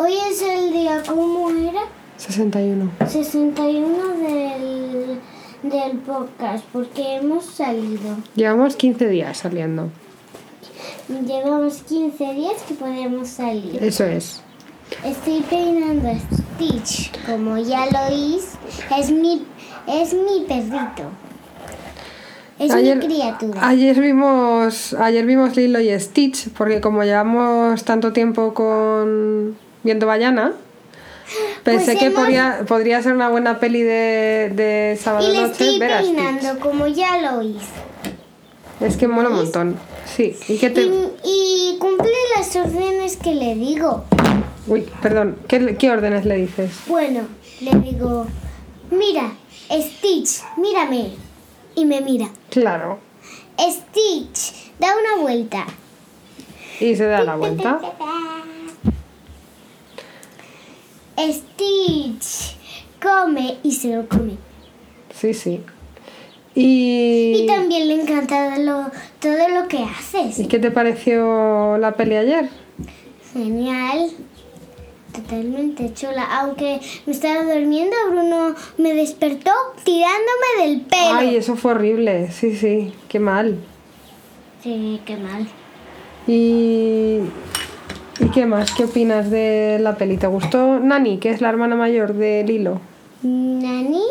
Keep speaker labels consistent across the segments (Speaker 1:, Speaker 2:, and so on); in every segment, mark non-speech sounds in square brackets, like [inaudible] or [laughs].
Speaker 1: Hoy es el día, ¿cómo era?
Speaker 2: 61.
Speaker 1: 61 del, del podcast, porque hemos salido.
Speaker 2: Llevamos 15 días saliendo.
Speaker 1: Llevamos 15 días que podemos salir.
Speaker 2: Eso es.
Speaker 1: Estoy peinando a Stitch, como ya lo oís, es mi, es mi perrito. Es mi criatura.
Speaker 2: ayer vimos ayer vimos Lilo y Stitch porque como llevamos tanto tiempo con viendo Bayana pensé
Speaker 1: Pues
Speaker 2: que
Speaker 1: hemos-
Speaker 2: podría, podría ser una buena peli de, de sábado
Speaker 1: y le
Speaker 2: noche
Speaker 1: estoy
Speaker 2: ver a Stitch.
Speaker 1: peinando, como ya lo oís.
Speaker 2: Es que mola un montón. Sí, y que te
Speaker 1: Y, y cumple las órdenes que le digo.
Speaker 2: Uy, perdón, ¿qué, qué órdenes le dices?
Speaker 1: Bueno, le digo, mira, Stitch, mírame. Y me mira.
Speaker 2: Claro.
Speaker 1: Stitch, da una vuelta.
Speaker 2: Y se da la vuelta.
Speaker 1: Stitch, come y se lo come.
Speaker 2: Sí, sí. Y
Speaker 1: Y también le encanta lo- todo lo que haces.
Speaker 2: ¿Y qué te pareció la peli ayer?
Speaker 1: Genial. Totalmente chula. Aunque me estaba durmiendo, Bruno me despertó tirándome del pelo.
Speaker 2: Ay, eso fue horrible. Sí, sí, qué mal.
Speaker 1: Sí, qué mal.
Speaker 2: ¿Y, ¿Y qué más? ¿Qué opinas de la peli? ¿Te gustó Nani, que es la hermana mayor de Lilo?
Speaker 1: Nani,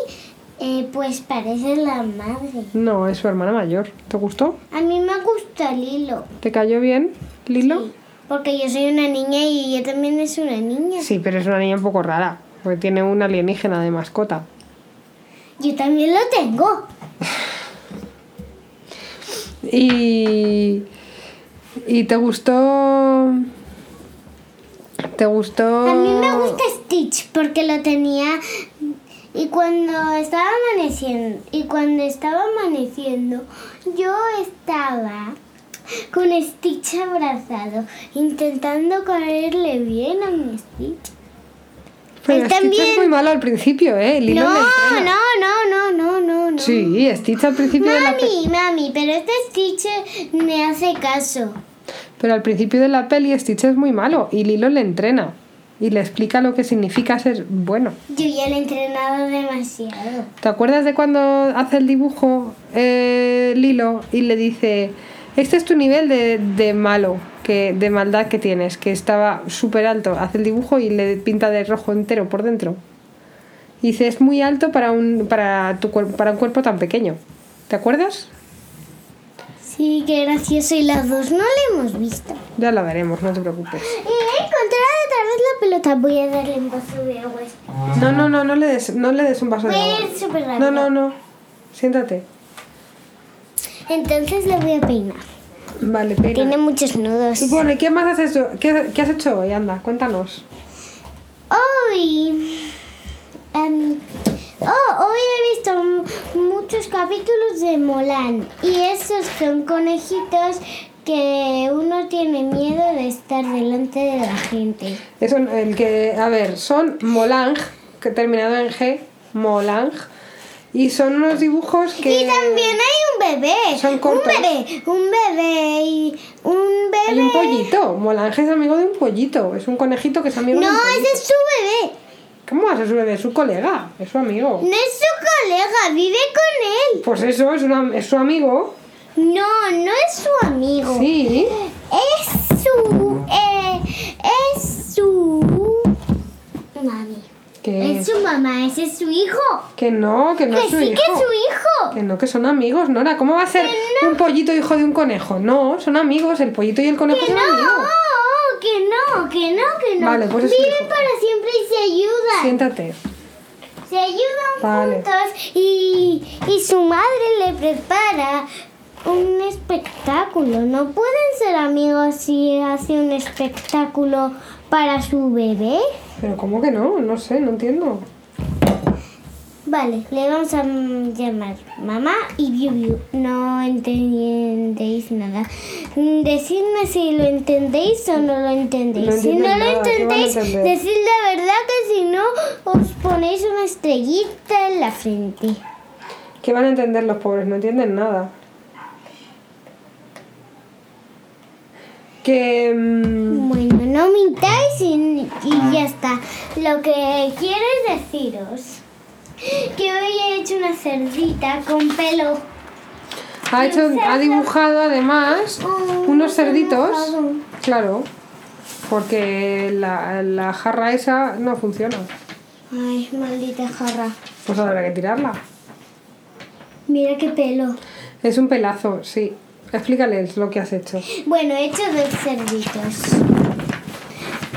Speaker 1: eh, pues parece la madre.
Speaker 2: No, es su hermana mayor. ¿Te gustó?
Speaker 1: A mí me gusta Lilo.
Speaker 2: ¿Te cayó bien, Lilo?
Speaker 1: Sí, porque yo soy una niña y ella también es una niña.
Speaker 2: Sí, pero es una niña un poco rara, porque tiene un alienígena de mascota.
Speaker 1: Yo también lo tengo. [laughs]
Speaker 2: Y, y te gustó... ¿Te gustó...?
Speaker 1: A mí me gusta Stitch porque lo tenía y cuando estaba amaneciendo y cuando estaba amaneciendo yo estaba con Stitch abrazado intentando caerle bien a mi Stitch.
Speaker 2: Pero
Speaker 1: Él
Speaker 2: Stitch
Speaker 1: también-
Speaker 2: es muy malo al principio, ¿eh? Lilo
Speaker 1: No, no, no, no, no, no, no.
Speaker 2: Sí, Stitch al principio de la peli...
Speaker 1: Mami, mami, pero este Stitch me hace caso.
Speaker 2: Pero al principio de la peli Stitch es muy malo y Lilo le entrena y le explica lo que significa ser bueno.
Speaker 1: Yo ya le he entrenado demasiado.
Speaker 2: ¿Te acuerdas de cuando hace el dibujo eh, Lilo y le dice, este es tu nivel de, de malo, que, de maldad que tienes, que estaba súper alto? Hace el dibujo y le pinta de rojo entero por dentro. Y dice, es muy alto para un, para tu, para un cuerpo tan pequeño. ¿Te acuerdas?
Speaker 1: Sí, qué gracioso. Y las dos no le hemos visto.
Speaker 2: Ya la veremos, no te preocupes.
Speaker 1: Y he encontrado otra vez la pelota. Voy a darle un vaso de agua.
Speaker 2: No, no, no, no le des, no le des un vaso de
Speaker 1: Voy a
Speaker 2: agua.
Speaker 1: ir súper rápido.
Speaker 2: No, no, no. Siéntate.
Speaker 1: Entonces le voy a peinar.
Speaker 2: Vale, peina.
Speaker 1: Tiene muchos nudos.
Speaker 2: Y bueno, ¿y qué más has hecho? ¿Qué, qué has hecho hoy? Anda, cuéntanos.
Speaker 1: Hoy. em, oh, hoy he visto muchos capítulos de Molan. Y esos son conejitos que uno tiene miedo de estar delante de la gente.
Speaker 2: Es un- el que, a ver, son Molang, que terminado en G, Molang, y son unos dibujos que...
Speaker 1: Y también hay un bebé.
Speaker 2: Son
Speaker 1: un
Speaker 2: cortos.
Speaker 1: bebé. Un bebé. Y un bebé.
Speaker 2: Hay un pollito. Molang es amigo de un pollito. Es un conejito que es amigo de
Speaker 1: No,
Speaker 2: un pollito.
Speaker 1: ese es su bebé.
Speaker 2: ¿Cómo va a ser su bebé? Es su colega, es su amigo.
Speaker 1: No es su colega, vive con él.
Speaker 2: Pues eso, es, una, es su amigo.
Speaker 1: No, no es su amigo.
Speaker 2: Sí.
Speaker 1: Es su. Eh, es su. Mami.
Speaker 2: Que,
Speaker 1: Es su mamá, ese es su hijo.
Speaker 2: que no, que no
Speaker 1: que
Speaker 2: es su
Speaker 1: sí
Speaker 2: hijo.
Speaker 1: que es su hijo.
Speaker 2: Que no, que son amigos, Nora. ¿Cómo va a ser un pollito hijo de un conejo? No, son amigos. El pollito y el conejo
Speaker 1: Que
Speaker 2: son
Speaker 1: no,
Speaker 2: amigos.
Speaker 1: Que no, que no, que no.
Speaker 2: Vale, pues es
Speaker 1: Viven para siempre y se ayudan.
Speaker 2: Siéntate.
Speaker 1: Se ayudan
Speaker 2: Vale.
Speaker 1: juntos y, y su madre le prepara un espectáculo. No pueden ser amigos si hace un espectáculo para su bebé.
Speaker 2: Pero ¿cómo que no? No sé, no entiendo.
Speaker 1: Vale, le vamos a llamar mamá y Biu Biu. No entendéis nada. Decidme si lo entendéis o no lo entendéis.
Speaker 2: No
Speaker 1: si no lo
Speaker 2: nada, ¿qué van a
Speaker 1: entendéis, decid la verdad que si no os ponéis una estrellita en la frente.
Speaker 2: ¿Qué van a entender los pobres? No entienden nada. Que... mm,
Speaker 1: Bueno, no mintáis y, y Y ya está. Lo que quiero es deciros que hoy he hecho una cerdita con pelo.
Speaker 2: Ha, hecho, ha dibujado además
Speaker 1: Oh,
Speaker 2: unos cerditos. Claro, porque la, la jarra esa no funciona.
Speaker 1: Ay, maldita jarra.
Speaker 2: Pues habrá que tirarla.
Speaker 1: Mira qué pelo.
Speaker 2: Es un pelazo, sí. Explícales lo que has hecho.
Speaker 1: Bueno, he hecho dos cerditos.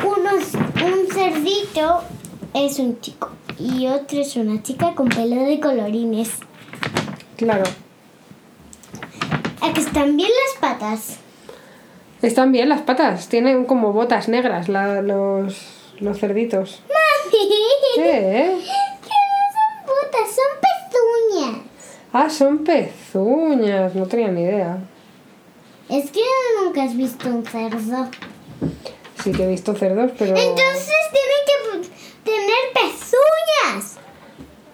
Speaker 1: Unos, un cerdito es un chico y otro es una chica con pelo de colorines.
Speaker 2: Claro.
Speaker 1: ¿A que están bien las patas?
Speaker 2: Están bien las patas, tienen como botas negras la- los, los cerditos.
Speaker 1: ¡Mami!
Speaker 2: ¿Qué? [laughs]
Speaker 1: Que no son botas, son pezuñas.
Speaker 2: Ah, son pezuñas, no tenía ni idea.
Speaker 1: Es que nunca has visto un cerdo.
Speaker 2: Sí que he visto cerdos, pero...
Speaker 1: Entonces tienen que.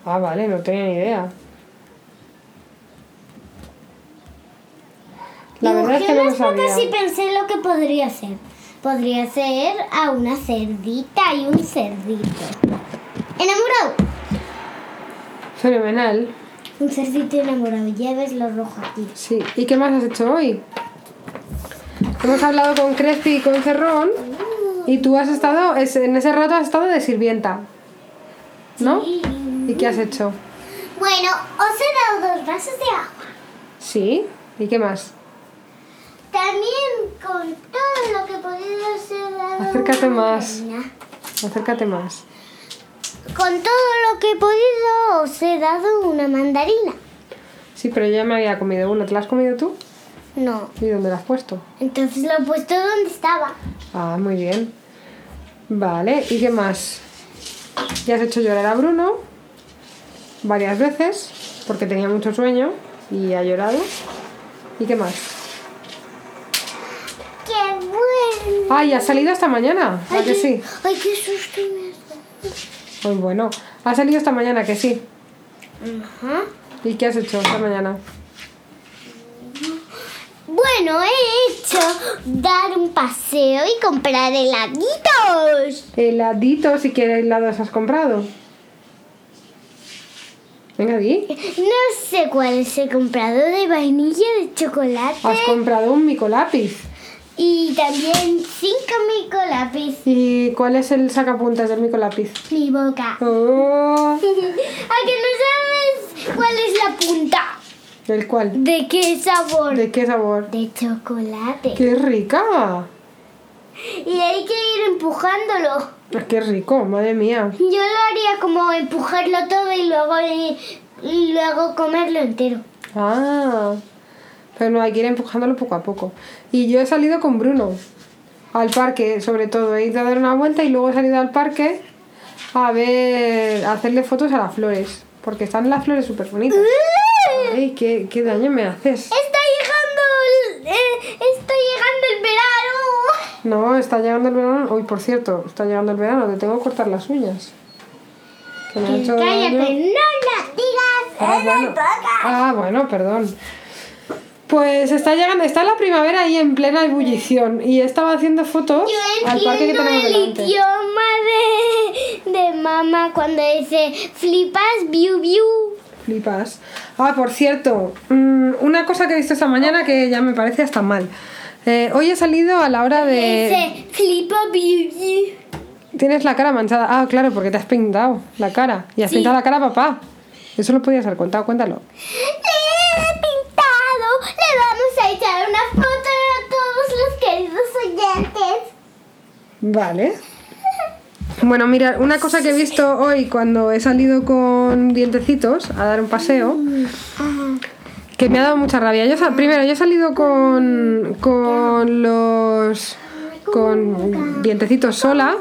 Speaker 2: Ah, vale, no tenía ni idea. La verdad es que no lo sabía.
Speaker 1: y pensé lo que podría ser. Podría ser a una cerdita y un cerdito. Enamorado.
Speaker 2: Fenomenal.
Speaker 1: Un cerdito enamorado. Ya ves lo rojo aquí.
Speaker 2: Sí. ¿Y qué más has hecho hoy? Hemos hablado con Crespi y con Cerrón y tú has estado, es- en ese rato has estado de sirvienta, ¿no?
Speaker 1: Sí.
Speaker 2: ¿Y qué has hecho?
Speaker 1: Bueno, os he dado dos vasos de agua.
Speaker 2: Sí. ¿Y qué más?
Speaker 1: También con todo lo que he podido os he dado
Speaker 2: Acércate
Speaker 1: una
Speaker 2: más.
Speaker 1: mandarina.
Speaker 2: Acércate más.
Speaker 1: Con todo lo que he podido os he dado una mandarina.
Speaker 2: Sí, pero yo ya me había comido uno. ¿Te la has comido tú?
Speaker 1: No.
Speaker 2: ¿Y dónde la has puesto?
Speaker 1: Entonces lo he puesto donde estaba.
Speaker 2: Ah, muy bien. Vale, ¿y qué más? Ya has hecho llorar a Bruno varias veces porque tenía mucho sueño y ha llorado. ¿Y qué más?
Speaker 1: ¡Qué bueno!
Speaker 2: Ah, y ha salido esta mañana. ¿A que
Speaker 1: qué-
Speaker 2: sí?
Speaker 1: Ay, qué susto me.
Speaker 2: Muy bueno. Ha salido esta mañana, que sí.
Speaker 1: Ajá.
Speaker 2: ¿Y qué has hecho esta mañana?
Speaker 1: Bueno, he hecho dar un paseo y comprar heladitos.
Speaker 2: Heladitos y qué helados has comprado. Venga, di.
Speaker 1: No sé cuáles he comprado de vainilla, de chocolate
Speaker 2: Has comprado un micolápiz.
Speaker 1: y también cinco micolápiz.
Speaker 2: ¿Y cuál es el sacapuntas del micolápiz?
Speaker 1: Mi boca.
Speaker 2: Oh, [laughs]
Speaker 1: ¿A que no sabes cuál es la punta?
Speaker 2: ¿El cuál?
Speaker 1: ¿De qué sabor?
Speaker 2: ¿De qué sabor?
Speaker 1: De chocolate.
Speaker 2: ¡Qué rica!
Speaker 1: Y hay que ir empujándolo.
Speaker 2: ¡Qué rico! Madre mía.
Speaker 1: Yo lo haría como empujarlo todo y luego, y luego comerlo entero.
Speaker 2: Ah, pero no, hay que ir empujándolo poco a poco. Y yo he salido con Bruno al parque, sobre todo. He ido a dar una vuelta y luego he salido al parque a ver, a hacerle fotos a las flores. Porque están las flores súper bonitas. ¡Ay, qué, qué daño me haces!
Speaker 1: Está llegando el, eh, está llegando el verano.
Speaker 2: No, está llegando el verano. Uy, por cierto, está llegando el verano. Te tengo que cortar las uñas. Que me han hecho
Speaker 1: Cállate,
Speaker 2: daño.
Speaker 1: no la digas.
Speaker 2: Ah, bueno. Ah, bueno, perdón. Pues está llegando, está la primavera ahí en plena ebullición y estaba haciendo fotos
Speaker 1: Yo
Speaker 2: al parque que
Speaker 1: entiendo
Speaker 2: tenemos
Speaker 1: el
Speaker 2: delante.
Speaker 1: idioma de, de mamá cuando dice flipas, biu, biu.
Speaker 2: Flipas. Ah, por cierto, mm, una cosa que he visto esta mañana que ya me parece hasta mal. Eh, hoy he salido a la hora de...
Speaker 1: Dice flipa, biu.
Speaker 2: Tienes la cara manchada. Ah, claro, porque te has pintado la cara. Y has
Speaker 1: Sí.
Speaker 2: pintado la cara a papá. Eso lo podías haber contado, cuéntalo.
Speaker 1: Le he pintado. Le vamos a echar una foto a todos los queridos oyentes.
Speaker 2: Vale. Bueno, mira, una cosa que he visto hoy cuando he salido con dientecitos a dar un paseo, que me ha dado mucha rabia. Yo, primero, yo he salido con, con los con dientecitos sola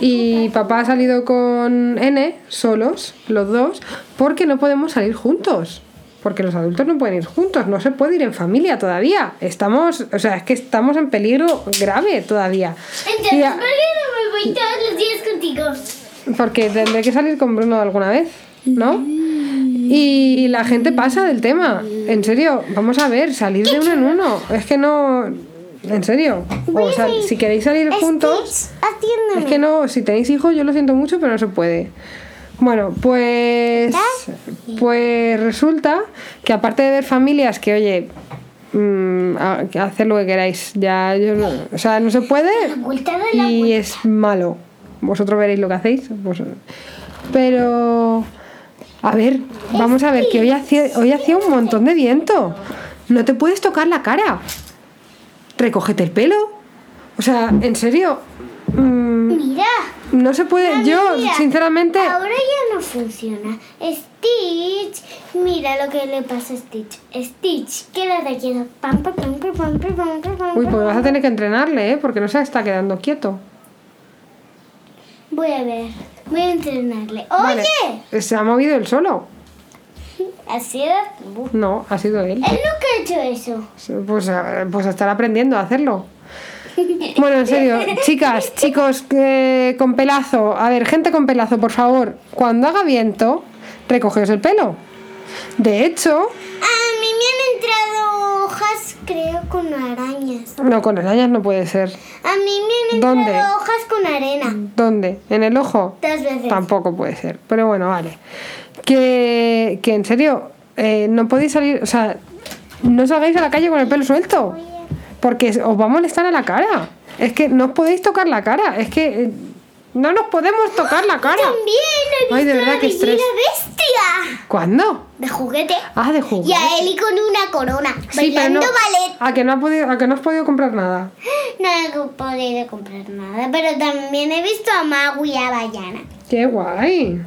Speaker 2: y papá ha salido con N solos, los dos, porque no podemos salir juntos. Porque los adultos no pueden ir juntos, no se puede ir en familia todavía. Estamos, o sea, es que estamos en peligro grave todavía.
Speaker 1: Entonces,
Speaker 2: Y
Speaker 1: ¿por
Speaker 2: a-
Speaker 1: qué no me voy todos los días contigo?
Speaker 2: porque tendré que salir con Bruno alguna vez, ¿no? Y la gente pasa del tema. En serio, vamos a ver, salir de uno en uno. Es que no. ¿En serio? O sea, si queréis salir juntos... Es que no, si tenéis hijos, yo lo siento mucho, pero no se puede. Bueno, pues. Pues resulta que aparte de ver familias que, oye, mm, que hacer lo que queráis, ya yo no- O sea, no se puede y es malo. Vosotros veréis lo que hacéis. vos- Pero. A ver, vamos a ver, que hoy hacía, hoy hacía un montón de viento. No te puedes tocar la cara. Recógete el pelo. O sea, en serio.
Speaker 1: Mira.
Speaker 2: no se puede. Yo,
Speaker 1: Mira,
Speaker 2: sinceramente.
Speaker 1: Ahora ya no funciona. Stitch, mira lo que le pasa a Stitch. Stitch, quédate quieto. Pam, pam, pam, pam, pam, pam, pam, pam,
Speaker 2: Uy, pues vas a tener que entrenarle, ¿eh? Porque no se está quedando quieto.
Speaker 1: Voy a ver, voy a entrenarle.
Speaker 2: Vale.
Speaker 1: Oye,
Speaker 2: Se ha movido él solo. [laughs]
Speaker 1: así era tú.
Speaker 2: No, ha sido él.
Speaker 1: Él nunca ha hecho eso.
Speaker 2: Pues, eh, pues estará aprendiendo a hacerlo. Bueno, en serio, chicas, chicos eh, con pelazo, a ver, gente con pelazo, por favor, cuando haga viento, recogeos el pelo. De hecho,
Speaker 1: A mí me han entrado hojas, creo, con arañas.
Speaker 2: no, con arañas no puede ser.
Speaker 1: A mí me han entrado
Speaker 2: ¿Dónde?
Speaker 1: hojas con arena.
Speaker 2: ¿Dónde? ¿En el ojo?
Speaker 1: Dos veces.
Speaker 2: Tampoco puede ser. Pero bueno, vale. Que, que en serio, eh, no podéis salir, o sea, no salgáis a la calle con el pelo suelto. Porque os va a molestar a la cara. Es que no os podéis tocar la cara. Es que eh, no nos podemos tocar la cara.
Speaker 1: También he visto
Speaker 2: Ay, de verdad,
Speaker 1: y
Speaker 2: estrés.
Speaker 1: bestia.
Speaker 2: ¿Cuándo?
Speaker 1: De juguete.
Speaker 2: Ah, de juego.
Speaker 1: Y a Eli con una corona.
Speaker 2: Sí, pero
Speaker 1: bailando
Speaker 2: no,
Speaker 1: ballet.
Speaker 2: a que no, ha podido, a que no has podido comprar nada. [gasps]
Speaker 1: No he podido comprar nada. Pero también he visto a Magu y a Bayana.
Speaker 2: ¡Qué guay!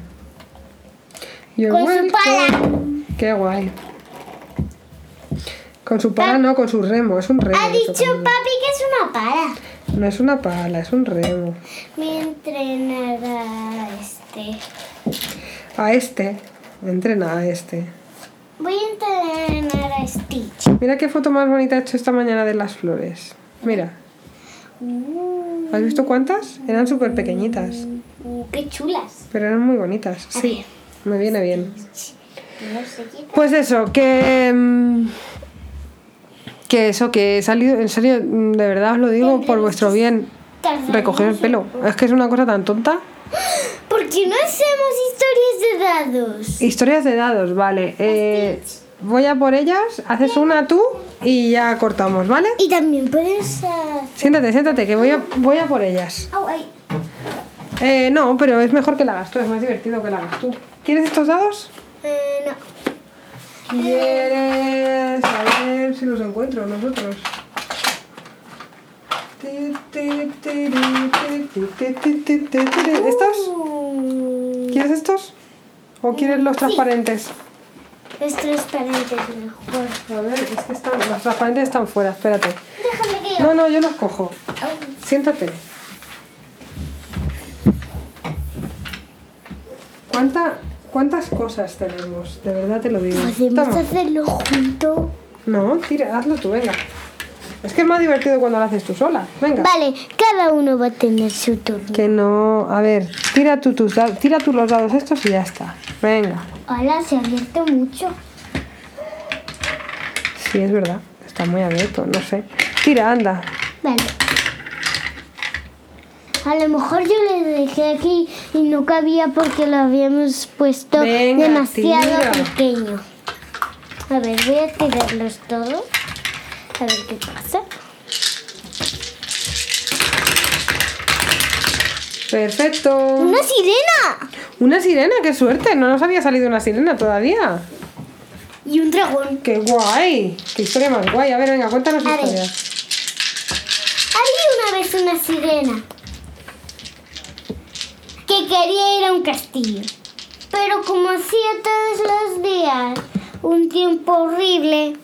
Speaker 2: You're
Speaker 1: Con su pala.
Speaker 2: ¡Qué guay! Con su pala no, con su remo. Es un remo.
Speaker 1: Ha dicho papi que es una pala.
Speaker 2: No es una pala, es un remo.
Speaker 1: Voy a entrenar a este.
Speaker 2: A este. Entrena a este.
Speaker 1: Voy a entrenar a Stitch.
Speaker 2: Mira qué foto más bonita he hecho esta mañana de las flores. Mira.
Speaker 1: Uh,
Speaker 2: ¿Has visto cuántas? Eran súper pequeñitas.
Speaker 1: uh, qué chulas.
Speaker 2: Pero eran muy bonitas. Sí. Me viene bien. Pues eso, que. Que eso, que he salido. En serio, mm, de verdad os lo digo por vuestro bien. Recoger el pelo. Es que es una cosa tan tonta.
Speaker 1: ¿Por qué no hacemos historias de dados?
Speaker 2: Historias de dados, vale. Eh, voy a por ellas, haces una tú y ya cortamos, ¿vale?
Speaker 1: Y también puedes. ah,
Speaker 2: Siéntate, siéntate, que voy a, voy a por ellas. Eh, no, pero es mejor que la hagas tú, es más divertido que la hagas tú. ¿Quieres estos dados?
Speaker 1: Eh, no.
Speaker 2: ¿Quieres? A ver si los encuentro nosotros. ¿Estos? ¿Quieres estos? ¿O quieres los transparentes?
Speaker 1: es transparente mejor.
Speaker 2: A ver, es que están, los transparentes están fuera, espérate.
Speaker 1: Déjame que yo.
Speaker 2: No, no, yo los cojo. Siéntate. ¿Cuánta, ¿Cuántas cosas tenemos? De verdad te lo digo.
Speaker 1: Podemos
Speaker 2: Toma.
Speaker 1: hacerlo junto.
Speaker 2: No, tira, hazlo tú, venga. Es que es más divertido cuando lo haces tú sola. Venga.
Speaker 1: Vale, cada uno va a tener su turno.
Speaker 2: Que no. A ver, tira tú, tus dados, tira tú los dados estos y ya está. Venga.
Speaker 1: Hola, se ha abierto mucho.
Speaker 2: Sí, es verdad. Está muy abierto, no sé. Tira, anda.
Speaker 1: Vale. A lo mejor yo le dejé aquí y no cabía porque lo habíamos puesto
Speaker 2: Venga,
Speaker 1: demasiado
Speaker 2: tira.
Speaker 1: pequeño. A ver, voy a tirarlos todos. A ver qué pasa.
Speaker 2: Perfecto.
Speaker 1: ¡Una sirena!
Speaker 2: Una sirena, qué suerte. No nos había salido una sirena todavía.
Speaker 1: Y un dragón.
Speaker 2: ¡Qué guay! ¡Qué historia más guay! A ver, venga, cuéntanos
Speaker 1: A ver.
Speaker 2: historias.
Speaker 1: Había una vez una sirena que quería ir a un castillo. Pero como hacía todos los días un tiempo horrible,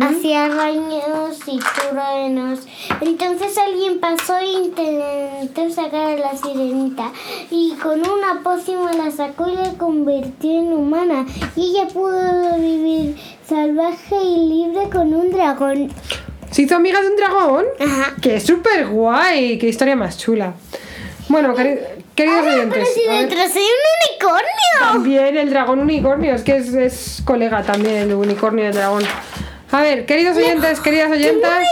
Speaker 1: hacía raños y truenos, entonces alguien pasó e intentó sacar a la sirenita y con una pócima la sacó y la convirtió en humana y ella pudo vivir salvaje y libre con un dragón.
Speaker 2: ¿Se hizo amiga de un dragón?
Speaker 1: Ajá.
Speaker 2: ¡Que es súper guay! ¡Qué historia más chula! Bueno, queri- queridos oyentes.
Speaker 1: si un unicornio.
Speaker 2: También el dragón unicornio, es que es, es colega también el unicornio y el dragón. A ver, queridos oyentes, queridas oyentas,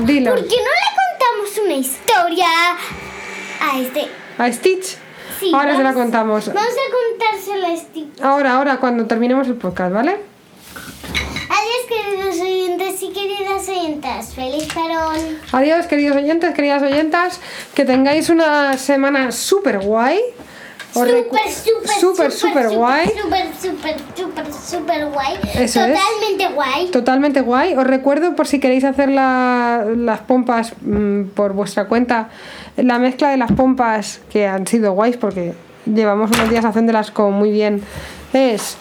Speaker 2: dilo.
Speaker 1: ¿Por qué no le contamos una historia a este?
Speaker 2: A Stitch.
Speaker 1: Sí,
Speaker 2: Ahora se la contamos.
Speaker 1: Vamos a contársela a Stitch.
Speaker 2: Ahora, ahora, cuando terminemos el podcast, ¿vale?
Speaker 1: Adiós, queridos oyentes y queridas oyentas. Feliz parón.
Speaker 2: Adiós, queridos oyentes, queridas oyentas. Que tengáis una semana súper guay.
Speaker 1: Súper, súper,
Speaker 2: súper, súper guay.
Speaker 1: Súper, súper, súper, súper guay.
Speaker 2: Eso es.
Speaker 1: Totalmente guay.
Speaker 2: Totalmente guay. Os recuerdo por si queréis hacer la- las pompas mm, por vuestra cuenta, la mezcla de las pompas que han sido guays porque llevamos unos días haciéndolas como muy bien. Es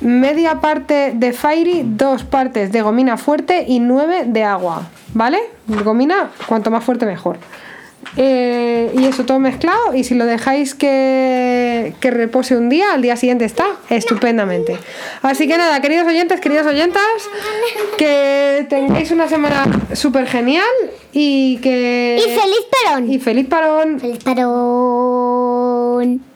Speaker 2: media parte de Fairy, dos partes de gomina fuerte y nueve de agua. ¿Vale? Gomina, cuanto más fuerte mejor. Eh, y eso todo mezclado y si lo dejáis que, que repose un día, al día siguiente está estupendamente. Así que nada, queridos oyentes, queridas oyentas, que tengáis una semana súper genial y que...
Speaker 1: Y feliz parón.
Speaker 2: y feliz parón.
Speaker 1: Feliz parón.